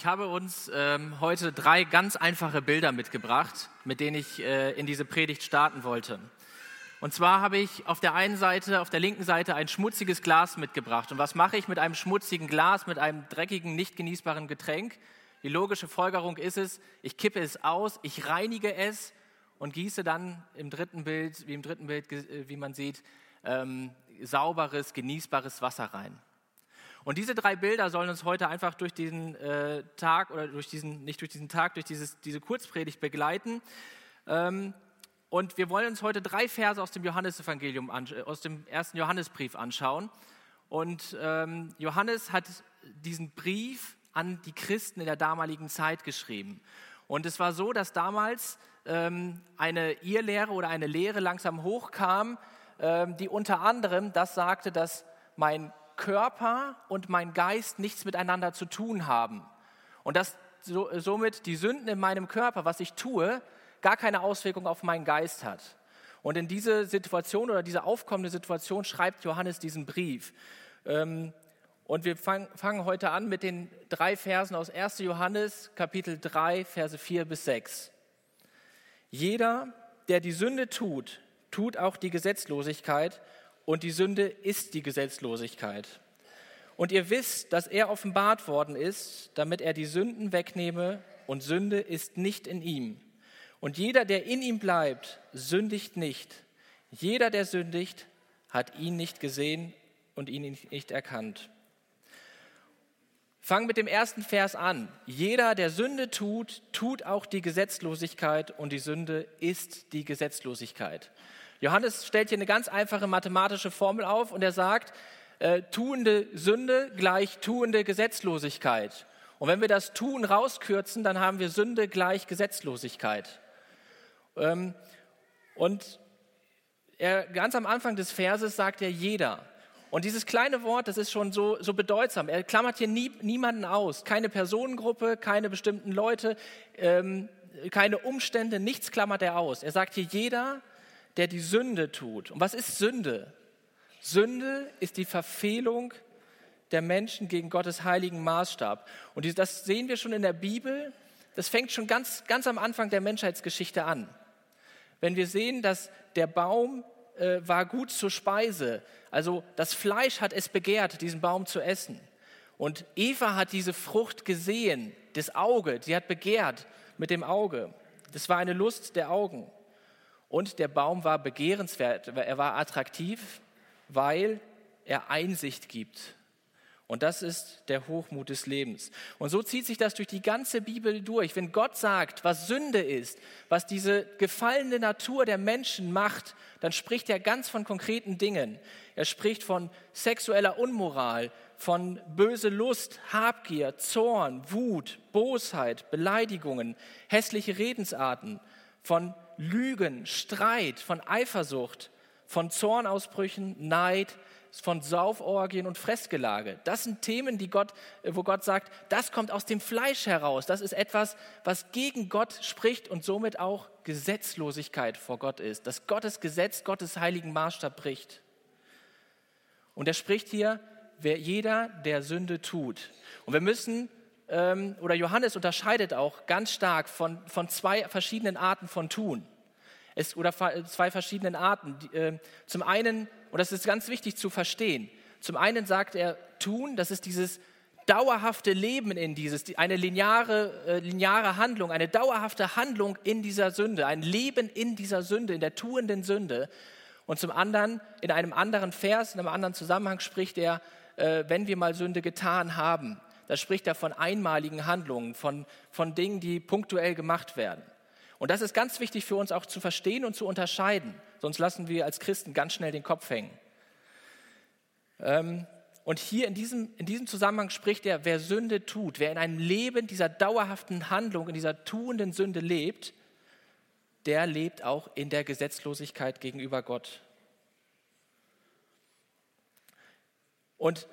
Ich habe uns ähm, heute drei ganz einfache Bilder mitgebracht, mit denen ich äh, in diese Predigt starten wollte. Und zwar habe ich auf der einen Seite, auf der linken Seite ein schmutziges Glas mitgebracht. Und was mache ich mit einem schmutzigen Glas, mit einem dreckigen, nicht genießbaren Getränk? Die logische Folgerung ist es, ich kippe es aus, ich reinige es und gieße dann im dritten Bild, wie im dritten Bild, äh, wie man sieht, ähm, sauberes, genießbares Wasser rein. Und diese drei Bilder sollen uns heute einfach durch diesen äh, Tag oder durch diesen, nicht durch diesen Tag, durch dieses, diese Kurzpredigt begleiten. Ähm, und wir wollen uns heute drei Verse aus dem Johannesevangelium, äh, aus dem ersten Johannesbrief anschauen. Und ähm, Johannes hat diesen Brief an die Christen in der damaligen Zeit geschrieben. Und es war so, dass damals ähm, eine Irrlehre oder eine Lehre langsam hochkam, ähm, die unter anderem das sagte, dass mein Körper und mein Geist nichts miteinander zu tun haben. Und dass so, somit die Sünden in meinem Körper, was ich tue, gar keine Auswirkung auf meinen Geist hat. Und in diese Situation oder diese aufkommende Situation schreibt Johannes diesen Brief. Ähm, und wir fangen heute an mit den drei Versen aus 1. Johannes, Kapitel 3, Verse 4 bis 6. Jeder, der die Sünde tut, tut auch die Gesetzlosigkeit und die Sünde ist die Gesetzlosigkeit. Und ihr wisst, dass er offenbart worden ist, damit er die Sünden wegnehme und Sünde ist nicht in ihm. Und jeder, der in ihm bleibt, sündigt nicht. Jeder, der sündigt, hat ihn nicht gesehen und ihn nicht erkannt. Fang mit dem ersten Vers an. Jeder, der Sünde tut, tut auch die Gesetzlosigkeit und die Sünde ist die Gesetzlosigkeit. Johannes stellt hier eine ganz einfache mathematische Formel auf und er sagt, äh, tuende Sünde gleich tuende Gesetzlosigkeit. Und wenn wir das Tun rauskürzen, dann haben wir Sünde gleich Gesetzlosigkeit. Ähm, und er, ganz am Anfang des Verses sagt er jeder. Und dieses kleine Wort, das ist schon so, so bedeutsam. Er klammert hier nie, niemanden aus. Keine Personengruppe, keine bestimmten Leute, ähm, keine Umstände, nichts klammert er aus. Er sagt hier jeder, der die Sünde tut. Und was ist Sünde? Sünde ist die Verfehlung der Menschen gegen Gottes heiligen Maßstab. Und das sehen wir schon in der Bibel. Das fängt schon ganz, ganz am Anfang der Menschheitsgeschichte an. Wenn wir sehen, dass der Baum äh, war gut zur Speise, also das Fleisch hat es begehrt, diesen Baum zu essen. Und Eva hat diese Frucht gesehen, das Auge, sie hat begehrt mit dem Auge. Das war eine Lust der Augen. Und der Baum war begehrenswert, er war attraktiv, weil er Einsicht gibt. Und das ist der Hochmut des Lebens. Und so zieht sich das durch die ganze Bibel durch. Wenn Gott sagt, was Sünde ist, was diese gefallene Natur der Menschen macht, dann spricht er ganz von konkreten Dingen. Er spricht von sexueller Unmoral, von böse Lust, Habgier, Zorn, Wut, Bosheit, Beleidigungen, hässliche Redensarten, von Lügen, Streit, von Eifersucht, von Zornausbrüchen, Neid, von Sauforgien und Fressgelage. Das sind Themen, die Gott, wo Gott sagt, das kommt aus dem Fleisch heraus. Das ist etwas, was gegen Gott spricht und somit auch Gesetzlosigkeit vor Gott ist. Dass Gottes Gesetz, Gottes heiligen Maßstab bricht. Und er spricht hier, wer jeder, der Sünde tut. Und wir müssen ähm, oder Johannes unterscheidet auch ganz stark von, von zwei verschiedenen Arten von Tun. Es, oder zwei verschiedenen Arten. Äh, zum einen, und das ist ganz wichtig zu verstehen, zum einen sagt er Tun, das ist dieses dauerhafte Leben in dieses, eine lineare, äh, lineare Handlung, eine dauerhafte Handlung in dieser Sünde, ein Leben in dieser Sünde, in der tuenden Sünde. Und zum anderen, in einem anderen Vers, in einem anderen Zusammenhang spricht er, äh, wenn wir mal Sünde getan haben. Da spricht er von einmaligen Handlungen, von, von Dingen, die punktuell gemacht werden. Und das ist ganz wichtig für uns auch zu verstehen und zu unterscheiden. Sonst lassen wir als Christen ganz schnell den Kopf hängen. Ähm, und hier in diesem, in diesem Zusammenhang spricht er, wer Sünde tut, wer in einem Leben dieser dauerhaften Handlung, in dieser tuenden Sünde lebt, der lebt auch in der Gesetzlosigkeit gegenüber Gott. Und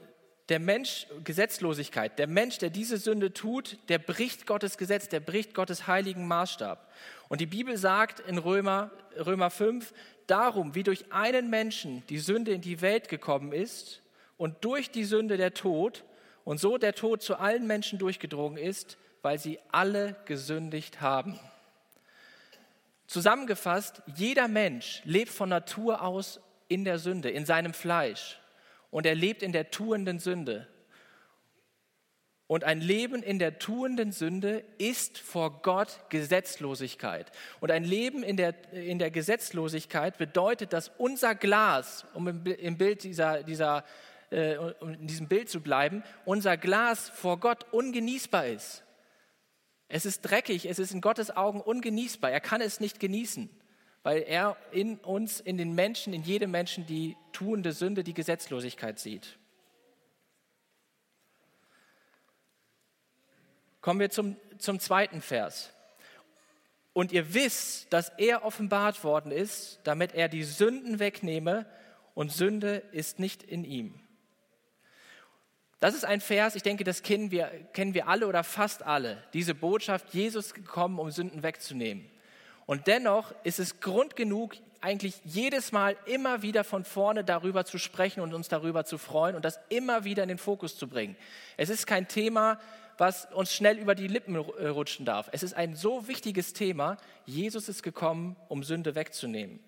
der Mensch, Gesetzlosigkeit, der Mensch, der diese Sünde tut, der bricht Gottes Gesetz, der bricht Gottes heiligen Maßstab. Und die Bibel sagt in Römer, Römer 5, darum, wie durch einen Menschen die Sünde in die Welt gekommen ist und durch die Sünde der Tod und so der Tod zu allen Menschen durchgedrungen ist, weil sie alle gesündigt haben. Zusammengefasst, jeder Mensch lebt von Natur aus in der Sünde, in seinem Fleisch. Und er lebt in der tuenden Sünde. Und ein Leben in der tuenden Sünde ist vor Gott Gesetzlosigkeit. Und ein Leben in der, in der Gesetzlosigkeit bedeutet, dass unser Glas, um im, im Bild dieser, dieser, äh, um in diesem Bild zu bleiben, unser Glas vor Gott ungenießbar ist. Es ist dreckig, es ist in Gottes Augen ungenießbar. Er kann es nicht genießen, weil er in uns, in den Menschen, in jedem Menschen die tuende Sünde, die Gesetzlosigkeit sieht. Kommen wir zum, zum zweiten Vers. Und ihr wisst, dass er offenbart worden ist, damit er die Sünden wegnehme und Sünde ist nicht in ihm. Das ist ein Vers, ich denke, das kennen wir, kennen wir alle oder fast alle. Diese Botschaft, Jesus gekommen, um Sünden wegzunehmen. Und dennoch ist es Grund genug, eigentlich jedes Mal immer wieder von vorne darüber zu sprechen und uns darüber zu freuen und das immer wieder in den Fokus zu bringen. Es ist kein Thema, was uns schnell über die Lippen äh, rutschen darf. Es ist ein so wichtiges Thema. Jesus ist gekommen, um Sünde wegzunehmen.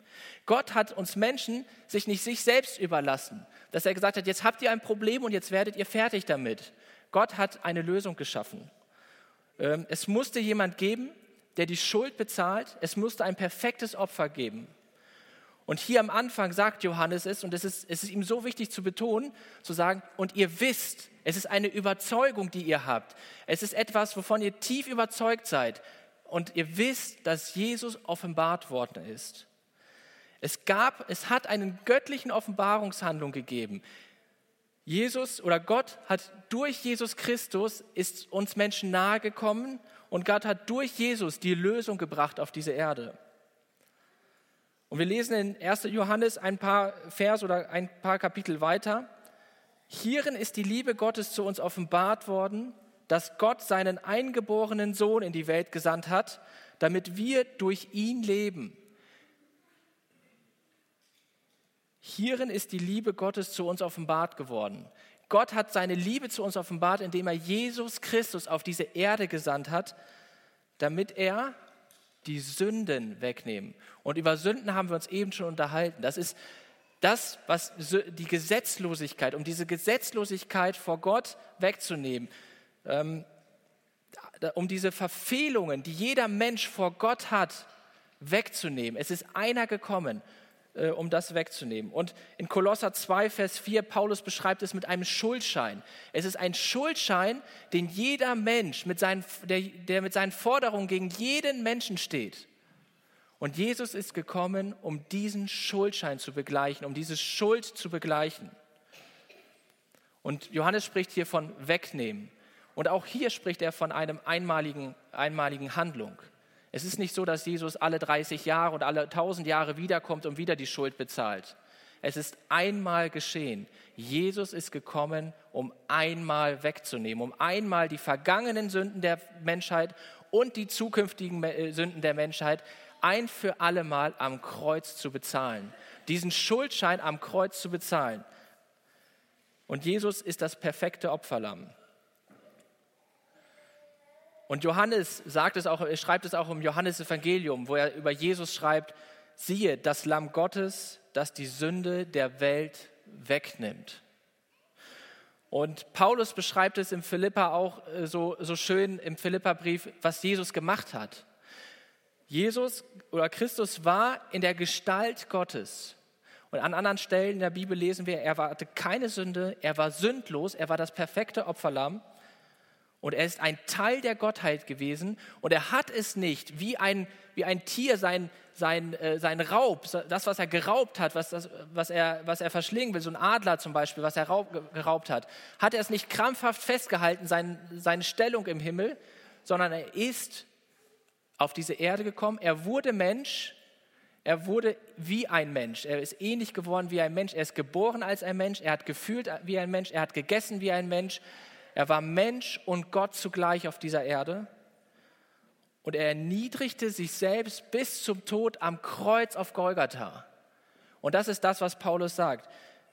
Gott hat uns Menschen sich nicht sich selbst überlassen, dass er gesagt hat, jetzt habt ihr ein Problem und jetzt werdet ihr fertig damit. Gott hat eine Lösung geschaffen. Ähm, es musste jemand geben, der die Schuld bezahlt. Es musste ein perfektes Opfer geben. Und hier am Anfang sagt Johannes es, und es ist, es ist ihm so wichtig zu betonen, zu sagen, und ihr wisst, es ist eine Überzeugung, die ihr habt. Es ist etwas, wovon ihr tief überzeugt seid. Und ihr wisst, dass Jesus offenbart worden ist. Es gab, es hat einen göttlichen Offenbarungshandlung gegeben. Jesus oder Gott hat durch Jesus Christus ist uns Menschen nahegekommen und Gott hat durch Jesus die Lösung gebracht auf diese Erde. Und wir lesen in 1. Johannes ein paar Vers oder ein paar Kapitel weiter. Hierin ist die Liebe Gottes zu uns offenbart worden, dass Gott seinen eingeborenen Sohn in die Welt gesandt hat, damit wir durch ihn leben. Hierin ist die Liebe Gottes zu uns offenbart geworden. Gott hat seine Liebe zu uns offenbart, indem er Jesus Christus auf diese Erde gesandt hat, damit er die Sünden wegnehmen. Und über Sünden haben wir uns eben schon unterhalten. Das ist das, was die Gesetzlosigkeit, um diese Gesetzlosigkeit vor Gott wegzunehmen, ähm, um diese Verfehlungen, die jeder Mensch vor Gott hat, wegzunehmen. Es ist einer gekommen äh, um das wegzunehmen. Und in Kolosser 2, Vers 4, Paulus beschreibt es mit einem Schuldschein. Es ist ein Schuldschein, den jeder Mensch, mit seinen, der, der mit seinen Forderungen gegen jeden Menschen steht. Und Jesus ist gekommen, um diesen Schuldschein zu begleichen, um diese Schuld zu begleichen. Und Johannes spricht hier von wegnehmen. Und auch hier spricht er von einem einmaligen, einmaligen Handlung. Es ist nicht so, dass Jesus alle 30 Jahre und alle 1000 Jahre wiederkommt und wieder die Schuld bezahlt. Es ist einmal geschehen. Jesus ist gekommen, um einmal wegzunehmen, um einmal die vergangenen Sünden der Menschheit und die zukünftigen äh, Sünden der Menschheit ein für alle Mal am Kreuz zu bezahlen. Diesen Schuldschein am Kreuz zu bezahlen. Und Jesus ist das perfekte Opferlamm. Und Johannes sagt es auch, er schreibt es auch im Johannes Evangelium, wo er über Jesus schreibt, siehe, das Lamm Gottes, das die Sünde der Welt wegnimmt. Und Paulus beschreibt es im Philippa auch äh, so, so schön im Philippa-Brief, was Jesus gemacht hat. Jesus oder Christus war in der Gestalt Gottes. Und an anderen Stellen in der Bibel lesen wir, er hatte keine Sünde, er war sündlos, er war das perfekte Opferlamm. Und er ist ein Teil der Gottheit gewesen. Und er hat es nicht wie ein, wie ein Tier sein, sein, äh, sein Raub, das, was er geraubt hat, was, das, was, er, was er verschlingen will, so ein Adler zum Beispiel, was er raub, geraubt hat, hat er es nicht krampfhaft festgehalten, sein, seine Stellung im Himmel, sondern er ist auf diese Erde gekommen, er wurde Mensch, er wurde wie ein Mensch, er ist ähnlich geworden wie ein Mensch, er ist geboren als ein Mensch, er hat gefühlt wie ein Mensch, er hat gegessen wie ein Mensch, er war Mensch und Gott zugleich auf dieser Erde. Und er erniedrigte sich selbst bis zum Tod am Kreuz auf Golgatha. Und das ist das, was Paulus sagt.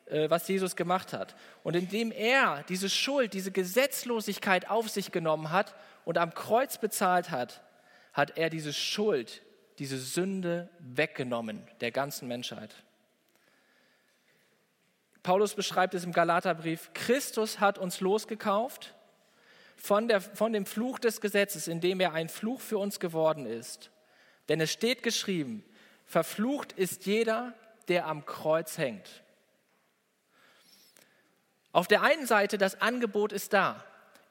äh, was Jesus gemacht hat. Und indem er diese Schuld, diese Gesetzlosigkeit auf sich genommen hat und am Kreuz bezahlt hat, hat er diese Schuld, diese Sünde weggenommen der ganzen Menschheit. Paulus beschreibt es im Galaterbrief, Christus hat uns losgekauft von, der, von dem Fluch des Gesetzes, indem er ein Fluch für uns geworden ist. Denn es steht geschrieben, verflucht ist jeder, der am Kreuz hängt. Auf der einen Seite, das Angebot ist da.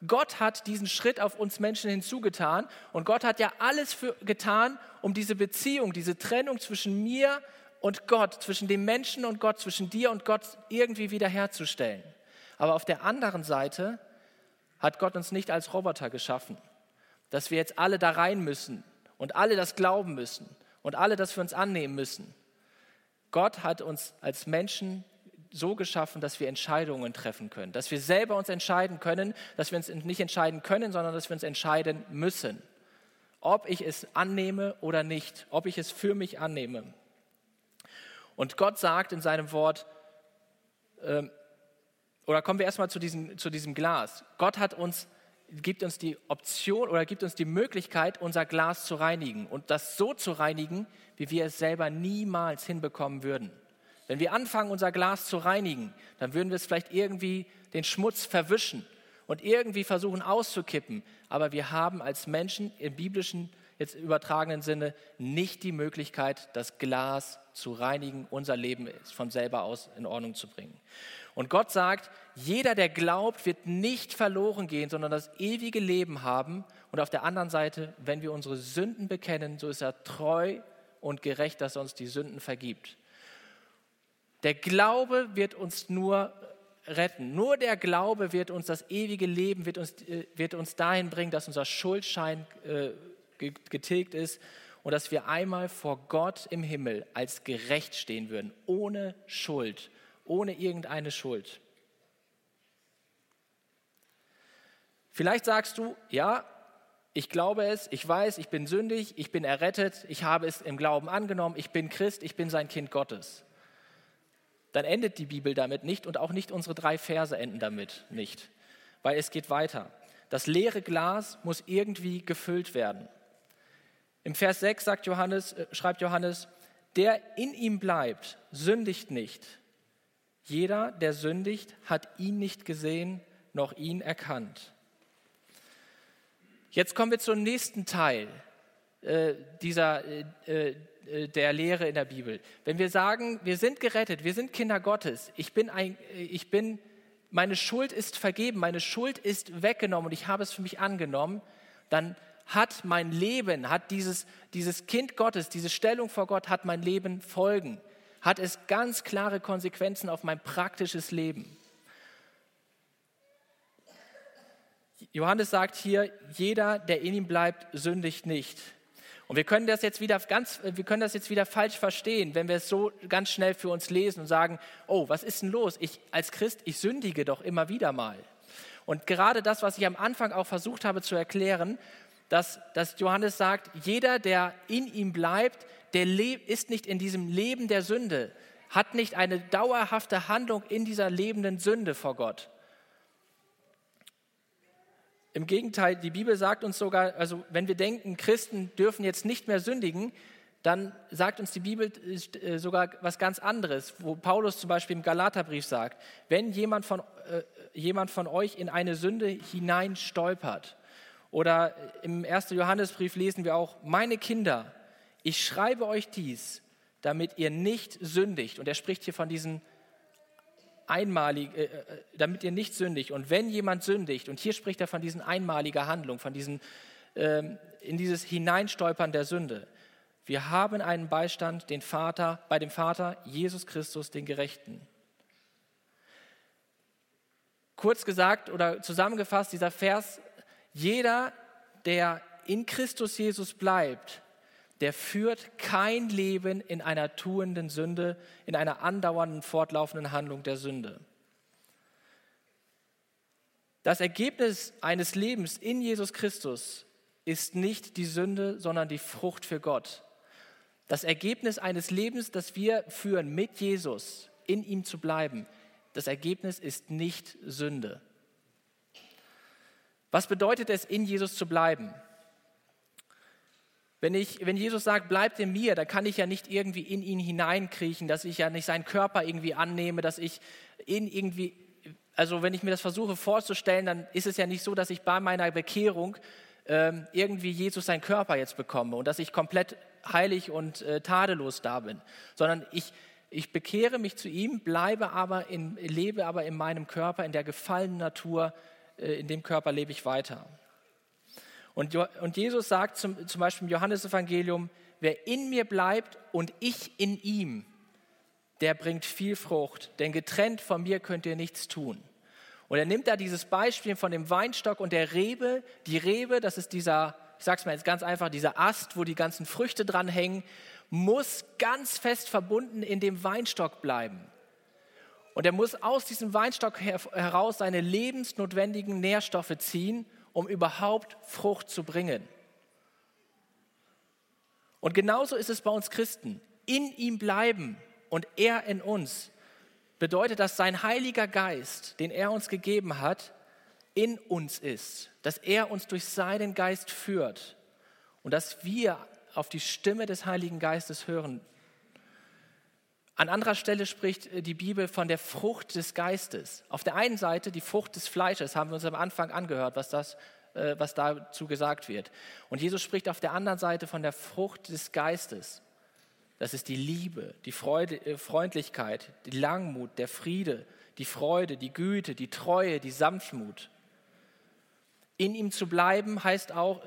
Gott hat diesen Schritt auf uns Menschen hinzugetan und Gott hat ja alles für, getan, um diese Beziehung, diese Trennung zwischen mir und Gott, zwischen dem Menschen und Gott, zwischen dir und Gott irgendwie wiederherzustellen. Aber auf der anderen Seite hat Gott uns nicht als Roboter geschaffen, dass wir jetzt alle da rein müssen und alle das glauben müssen und alle das für uns annehmen müssen. Gott hat uns als Menschen so geschaffen, dass wir Entscheidungen treffen können, dass wir selber uns entscheiden können, dass wir uns nicht entscheiden können, sondern dass wir uns entscheiden müssen, ob ich es annehme oder nicht, ob ich es für mich annehme. Und Gott sagt in seinem Wort, ähm, oder kommen wir erstmal zu diesem, zu diesem Glas. Gott hat uns, gibt uns die Option oder gibt uns die Möglichkeit, unser Glas zu reinigen und das so zu reinigen, wie wir es selber niemals hinbekommen würden. Wenn wir anfangen, unser Glas zu reinigen, dann würden wir es vielleicht irgendwie den Schmutz verwischen und irgendwie versuchen auszukippen. Aber wir haben als Menschen im biblischen, jetzt übertragenen Sinne nicht die Möglichkeit, das Glas zu reinigen, unser Leben von selber aus in Ordnung zu bringen. Und Gott sagt, jeder, der glaubt, wird nicht verloren gehen, sondern das ewige Leben haben. Und auf der anderen Seite, wenn wir unsere Sünden bekennen, so ist er treu und gerecht, dass er uns die Sünden vergibt. Der Glaube wird uns nur retten. Nur der Glaube wird uns das ewige Leben, wird uns, äh, wird uns dahin bringen, dass unser Schuldschein äh, getilgt ist und dass wir einmal vor Gott im Himmel als gerecht stehen würden, ohne Schuld, ohne irgendeine Schuld. Vielleicht sagst du, ja, ich glaube es, ich weiß, ich bin sündig, ich bin errettet, ich habe es im Glauben angenommen, ich bin Christ, ich bin sein Kind Gottes dann endet die Bibel damit nicht und auch nicht unsere drei Verse enden damit nicht, weil es geht weiter. Das leere Glas muss irgendwie gefüllt werden. Im Vers 6 sagt Johannes, äh, schreibt Johannes, der in ihm bleibt, sündigt nicht. Jeder, der sündigt, hat ihn nicht gesehen, noch ihn erkannt. Jetzt kommen wir zum nächsten Teil äh, dieser, äh, äh äh, der Lehre in der Bibel. Wenn wir sagen, wir sind gerettet, wir sind Kinder Gottes, ich bin, ein, äh, ich bin, meine Schuld ist vergeben, meine Schuld ist weggenommen und ich habe es für mich angenommen, dann hat mein Leben, hat dieses, dieses Kind Gottes, diese Stellung vor Gott, hat mein Leben Folgen, hat es ganz klare Konsequenzen auf mein praktisches Leben. Johannes sagt hier, jeder, der in ihm bleibt, sündigt nicht. Und wir können das jetzt wieder ganz, wir können das jetzt wieder falsch verstehen, wenn wir es so ganz schnell für uns lesen und sagen, oh, was ist denn los? Ich als Christ, ich sündige doch immer wieder mal. Und gerade das, was ich am Anfang auch versucht habe zu erklären, dass, dass Johannes sagt, jeder, der in ihm bleibt, der ist nicht in diesem Leben der Sünde, hat nicht eine dauerhafte Handlung in dieser lebenden Sünde vor Gott. Im Gegenteil, die Bibel sagt uns sogar, also wenn wir denken, Christen dürfen jetzt nicht mehr sündigen, dann sagt uns die Bibel äh, sogar was ganz anderes, wo Paulus zum Beispiel im Galaterbrief sagt, wenn jemand von, äh, jemand von euch in eine Sünde hinein stolpert, oder im 1. Johannesbrief lesen wir auch, meine Kinder, ich schreibe euch dies, damit ihr nicht sündigt. Und er spricht hier von diesen einmalig, äh, äh, damit ihr nicht sündigt. Und wenn jemand sündigt, und hier spricht er von diesen einmaliger Handlung, von diesen, ähm, in dieses Hineinstolpern der Sünde. Wir haben einen Beistand, den Vater, bei dem Vater, Jesus Christus, den Gerechten. Kurz gesagt oder zusammengefasst, dieser Vers, jeder, der in Christus Jesus bleibt, der führt kein Leben in einer tuenden Sünde, in einer andauernden, fortlaufenden Handlung der Sünde. Das Ergebnis eines Lebens in Jesus Christus ist nicht die Sünde, sondern die Frucht für Gott. Das Ergebnis eines Lebens, das wir führen mit Jesus, in ihm zu bleiben, Das Ergebnis ist nicht Sünde. Was bedeutet es, in Jesus zu bleiben? Wenn, ich, wenn Jesus sagt, bleibt in mir, dann kann ich ja nicht irgendwie in ihn hineinkriechen, dass ich ja nicht seinen Körper irgendwie annehme, dass ich in irgendwie, also wenn ich mir das versuche vorzustellen, dann ist es ja nicht so, dass ich bei meiner Bekehrung ähm, irgendwie Jesus seinen Körper jetzt bekomme und dass ich komplett heilig und äh, tadellos da bin, sondern ich, ich bekehre mich zu ihm, bleibe aber in, lebe aber in meinem Körper, in der gefallenen Natur, in dem Körper lebe ich weiter. Und, und Jesus sagt zum, zum Beispiel im Johannesevangelium, wer in mir bleibt und ich in ihm, der bringt viel Frucht, denn getrennt von mir könnt ihr nichts tun. Und er nimmt da dieses Beispiel von dem Weinstock und der Rebe. Die Rebe, das ist dieser, ich sage es mal jetzt ganz einfach, dieser Ast, wo die ganzen Früchte dran hängen, muss ganz fest verbunden in dem Weinstock bleiben. Und er muss aus diesem Weinstock heraus seine lebensnotwendigen Nährstoffe ziehen um überhaupt Frucht zu bringen. Und genauso ist es bei uns Christen. In ihm bleiben und er in uns bedeutet, dass sein Heiliger Geist, den er uns gegeben hat, in uns ist, dass er uns durch seinen Geist führt und dass wir auf die Stimme des Heiligen Geistes hören an anderer Stelle spricht äh, die Bibel von der Frucht des Geistes. Auf der einen Seite die Frucht des Fleisches, haben wir uns am Anfang angehört, was, das, äh, was dazu gesagt wird. Und Jesus spricht auf der anderen Seite von der Frucht des Geistes. Das ist die Liebe, die Freude, äh, Freundlichkeit, die Langmut, der Friede, die Freude, die Güte, die Treue, die Sanftmut. In ihm zu bleiben heißt auch,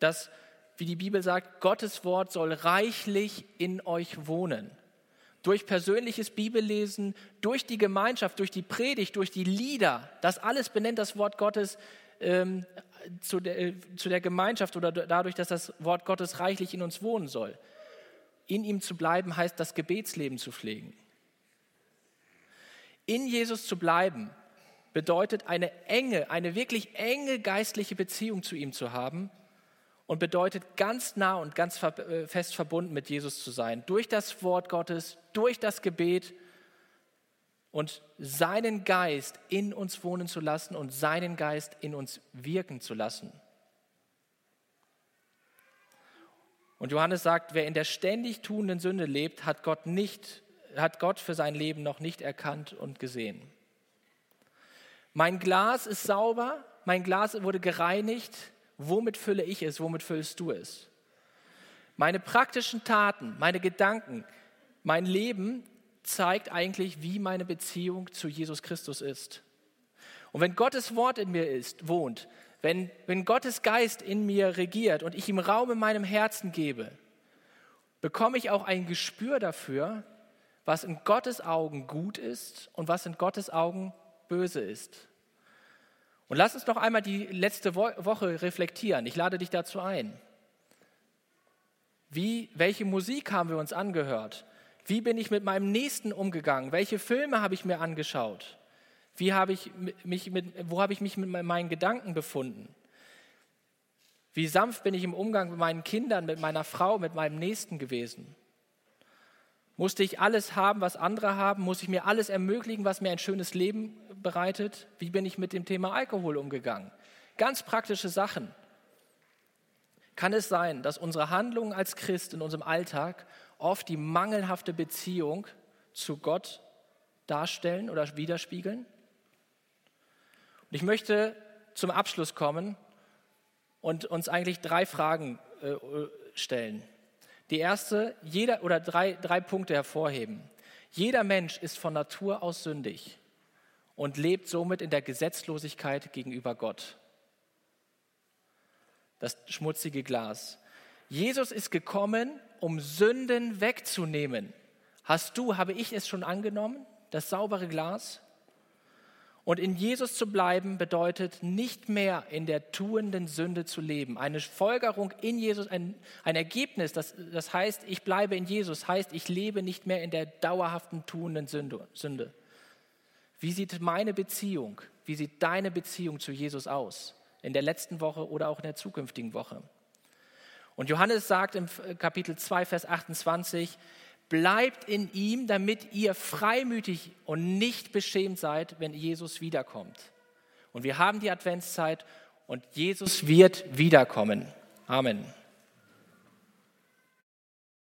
dass, wie die Bibel sagt, Gottes Wort soll reichlich in euch wohnen durch persönliches Bibellesen, durch die Gemeinschaft, durch die Predigt, durch die Lieder. Das alles benennt das Wort Gottes ähm, zu, der, äh, zu der Gemeinschaft oder dadurch, dass das Wort Gottes reichlich in uns wohnen soll. In ihm zu bleiben heißt, das Gebetsleben zu pflegen. In Jesus zu bleiben bedeutet eine enge, eine wirklich enge geistliche Beziehung zu ihm zu haben und bedeutet ganz nah und ganz äh, fest verbunden mit Jesus zu sein. Durch das Wort Gottes, durch das Gebet und seinen Geist in uns wohnen zu lassen und seinen Geist in uns wirken zu lassen. Und Johannes sagt, wer in der ständig tuenden Sünde lebt, hat Gott nicht hat Gott für sein Leben noch nicht erkannt und gesehen. Mein Glas ist sauber, mein Glas wurde gereinigt, Womit fülle ich es? Womit füllst du es? Meine praktischen Taten, meine Gedanken, mein Leben zeigt eigentlich, wie meine Beziehung zu Jesus Christus ist. Und wenn Gottes Wort in mir ist, wohnt, wenn, wenn Gottes Geist in mir regiert und ich ihm Raum in meinem Herzen gebe, bekomme ich auch ein Gespür dafür, was in Gottes Augen gut ist und was in Gottes Augen böse ist. Und lass uns noch einmal die letzte Woche reflektieren. Ich lade dich dazu ein. Wie, welche Musik haben wir uns angehört? Wie bin ich mit meinem Nächsten umgegangen? Welche Filme habe ich mir angeschaut? Wie habe ich mich mit, wo habe ich mich mit meinen Gedanken befunden? Wie sanft bin ich im Umgang mit meinen Kindern, mit meiner Frau, mit meinem Nächsten gewesen? Musste ich alles haben, was andere haben? Muss ich mir alles ermöglichen, was mir ein schönes Leben bereitet? Wie bin ich mit dem Thema Alkohol umgegangen? Ganz praktische Sachen. Kann es sein, dass unsere Handlungen als Christ in unserem Alltag oft die mangelhafte Beziehung zu Gott darstellen oder widerspiegeln? Und ich möchte zum Abschluss kommen und uns eigentlich drei Fragen äh, stellen. Die erste, jeder oder drei, drei Punkte hervorheben. Jeder Mensch ist von Natur aus sündig und lebt somit in der Gesetzlosigkeit gegenüber Gott. Das schmutzige Glas. Jesus ist gekommen, um Sünden wegzunehmen. Hast du, habe ich es schon angenommen, das saubere Glas? Und in Jesus zu bleiben bedeutet nicht mehr in der tuenden Sünde zu leben. Eine Folgerung in Jesus, ein, ein Ergebnis, das, das heißt, ich bleibe in Jesus, heißt, ich lebe nicht mehr in der dauerhaften tuenden Sünde. Wie sieht meine Beziehung, wie sieht deine Beziehung zu Jesus aus? In der letzten Woche oder auch in der zukünftigen Woche? Und Johannes sagt im äh, Kapitel 2, Vers 28, bleibt in ihm, damit ihr freimütig und nicht beschämt seid, wenn Jesus wiederkommt. Und wir haben die Adventszeit und Jesus wird wiederkommen. Amen.